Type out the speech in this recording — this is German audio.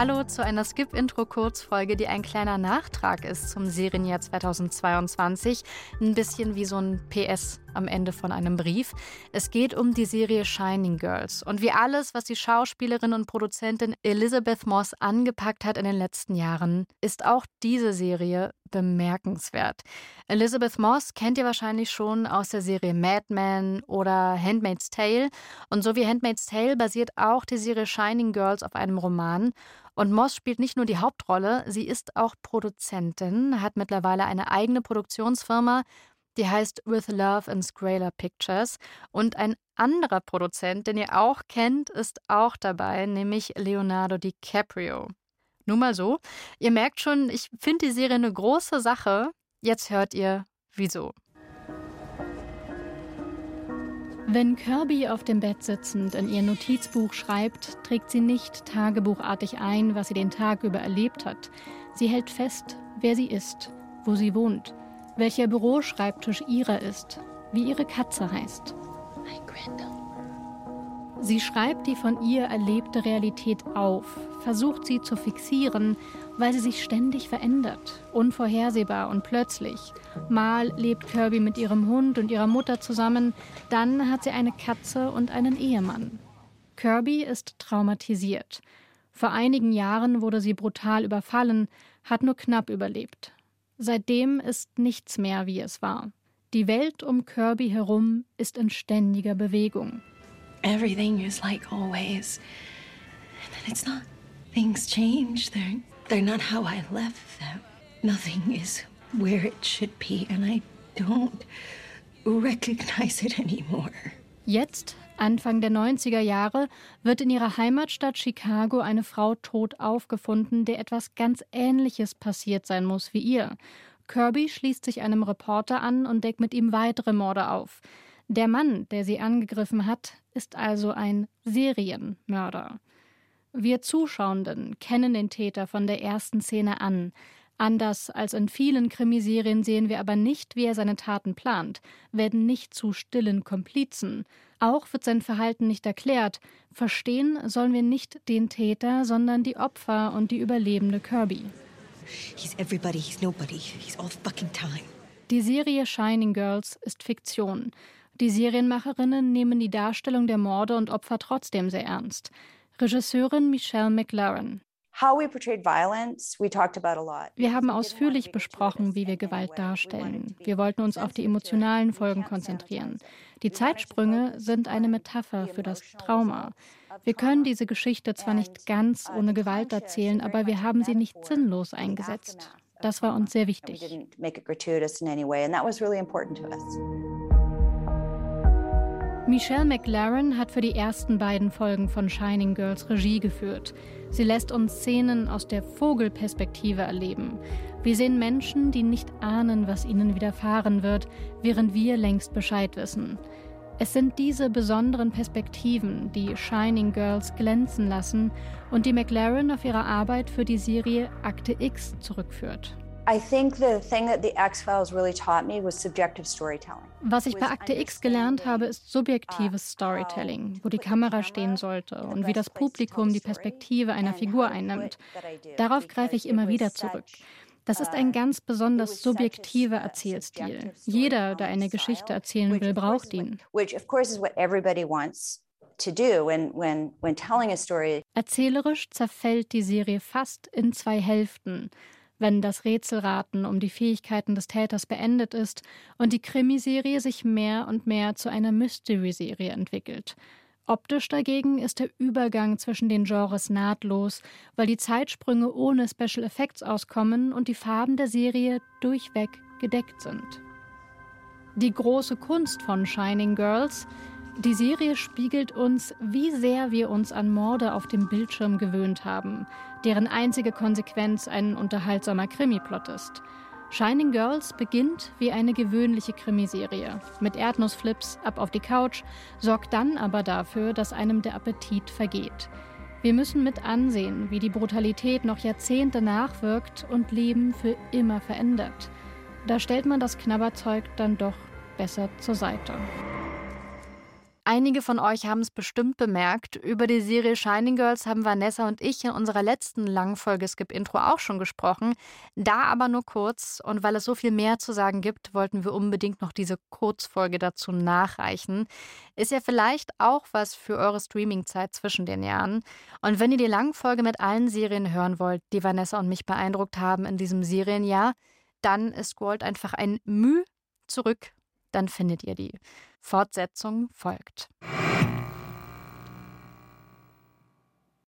Hallo zu einer Skip-Intro-Kurzfolge, die ein kleiner Nachtrag ist zum Serienjahr 2022. Ein bisschen wie so ein PS am Ende von einem Brief. Es geht um die Serie Shining Girls. Und wie alles, was die Schauspielerin und Produzentin Elizabeth Moss angepackt hat in den letzten Jahren, ist auch diese Serie bemerkenswert. Elizabeth Moss kennt ihr wahrscheinlich schon aus der Serie Mad Men oder Handmaid's Tale. Und so wie Handmaid's Tale basiert auch die Serie Shining Girls auf einem Roman. Und Moss spielt nicht nur die Hauptrolle, sie ist auch Produzentin, hat mittlerweile eine eigene Produktionsfirma die heißt With Love and Skraler Pictures. Und ein anderer Produzent, den ihr auch kennt, ist auch dabei, nämlich Leonardo DiCaprio. Nur mal so. Ihr merkt schon, ich finde die Serie eine große Sache. Jetzt hört ihr, wieso. Wenn Kirby auf dem Bett sitzend in ihr Notizbuch schreibt, trägt sie nicht tagebuchartig ein, was sie den Tag über erlebt hat. Sie hält fest, wer sie ist, wo sie wohnt welcher Büroschreibtisch ihrer ist, wie ihre Katze heißt. Sie schreibt die von ihr erlebte Realität auf, versucht sie zu fixieren, weil sie sich ständig verändert, unvorhersehbar und plötzlich. Mal lebt Kirby mit ihrem Hund und ihrer Mutter zusammen, dann hat sie eine Katze und einen Ehemann. Kirby ist traumatisiert. Vor einigen Jahren wurde sie brutal überfallen, hat nur knapp überlebt. Seitdem ist nichts mehr, wie es war. Die Welt um Kirby herum ist in ständiger Bewegung. Everything is like always. And then it's not. Things change. They're, they're not how I left them. Nothing is where it should be, and I don't recognize it anymore. Jetzt Anfang der 90er Jahre wird in ihrer Heimatstadt Chicago eine Frau tot aufgefunden, der etwas ganz Ähnliches passiert sein muss wie ihr. Kirby schließt sich einem Reporter an und deckt mit ihm weitere Morde auf. Der Mann, der sie angegriffen hat, ist also ein Serienmörder. Wir Zuschauenden kennen den Täter von der ersten Szene an. Anders als in vielen Krimiserien sehen wir aber nicht, wie er seine Taten plant, werden nicht zu stillen Komplizen. Auch wird sein Verhalten nicht erklärt. Verstehen sollen wir nicht den Täter, sondern die Opfer und die überlebende Kirby. He's everybody, he's nobody, he's all fucking time. Die Serie Shining Girls ist Fiktion. Die Serienmacherinnen nehmen die Darstellung der Morde und Opfer trotzdem sehr ernst. Regisseurin Michelle McLaren. Wir haben ausführlich besprochen, wie wir Gewalt darstellen. Wir wollten uns auf die emotionalen Folgen konzentrieren. Die Zeitsprünge sind eine Metapher für das Trauma. Wir können diese Geschichte zwar nicht ganz ohne Gewalt erzählen, aber wir haben sie nicht sinnlos eingesetzt. Das war uns sehr wichtig. Michelle McLaren hat für die ersten beiden Folgen von Shining Girls Regie geführt. Sie lässt uns Szenen aus der Vogelperspektive erleben. Wir sehen Menschen, die nicht ahnen, was ihnen widerfahren wird, während wir längst Bescheid wissen. Es sind diese besonderen Perspektiven, die Shining Girls glänzen lassen und die McLaren auf ihre Arbeit für die Serie Akte X zurückführt. Was ich bei Akte X gelernt habe, ist subjektives uh, Storytelling, wo die Kamera stehen sollte und wie das Publikum die Perspektive einer Figur einnimmt. Darauf greife ich immer wieder zurück. Das ist ein uh, ganz besonders subjektiver Erzählstil. Jeder, der eine Geschichte erzählen will, braucht ihn. Erzählerisch zerfällt die Serie fast in zwei Hälften wenn das Rätselraten um die Fähigkeiten des Täters beendet ist und die Krimiserie sich mehr und mehr zu einer Mystery-Serie entwickelt. Optisch dagegen ist der Übergang zwischen den Genres nahtlos, weil die Zeitsprünge ohne Special Effects auskommen und die Farben der Serie durchweg gedeckt sind. Die große Kunst von Shining Girls die Serie spiegelt uns, wie sehr wir uns an Morde auf dem Bildschirm gewöhnt haben, deren einzige Konsequenz ein unterhaltsamer Krimiplot ist. Shining Girls beginnt wie eine gewöhnliche Krimiserie. Mit Erdnussflips ab auf die Couch, sorgt dann aber dafür, dass einem der Appetit vergeht. Wir müssen mit ansehen, wie die Brutalität noch Jahrzehnte nachwirkt und Leben für immer verändert. Da stellt man das Knabberzeug dann doch besser zur Seite. Einige von euch haben es bestimmt bemerkt. Über die Serie Shining Girls haben Vanessa und ich in unserer letzten Langfolge Skip Intro auch schon gesprochen. Da aber nur kurz. Und weil es so viel mehr zu sagen gibt, wollten wir unbedingt noch diese Kurzfolge dazu nachreichen. Ist ja vielleicht auch was für eure Streamingzeit zwischen den Jahren. Und wenn ihr die Langfolge mit allen Serien hören wollt, die Vanessa und mich beeindruckt haben in diesem Serienjahr, dann ist Gold einfach ein Müh zurück. Dann findet ihr die. Fortsetzung folgt.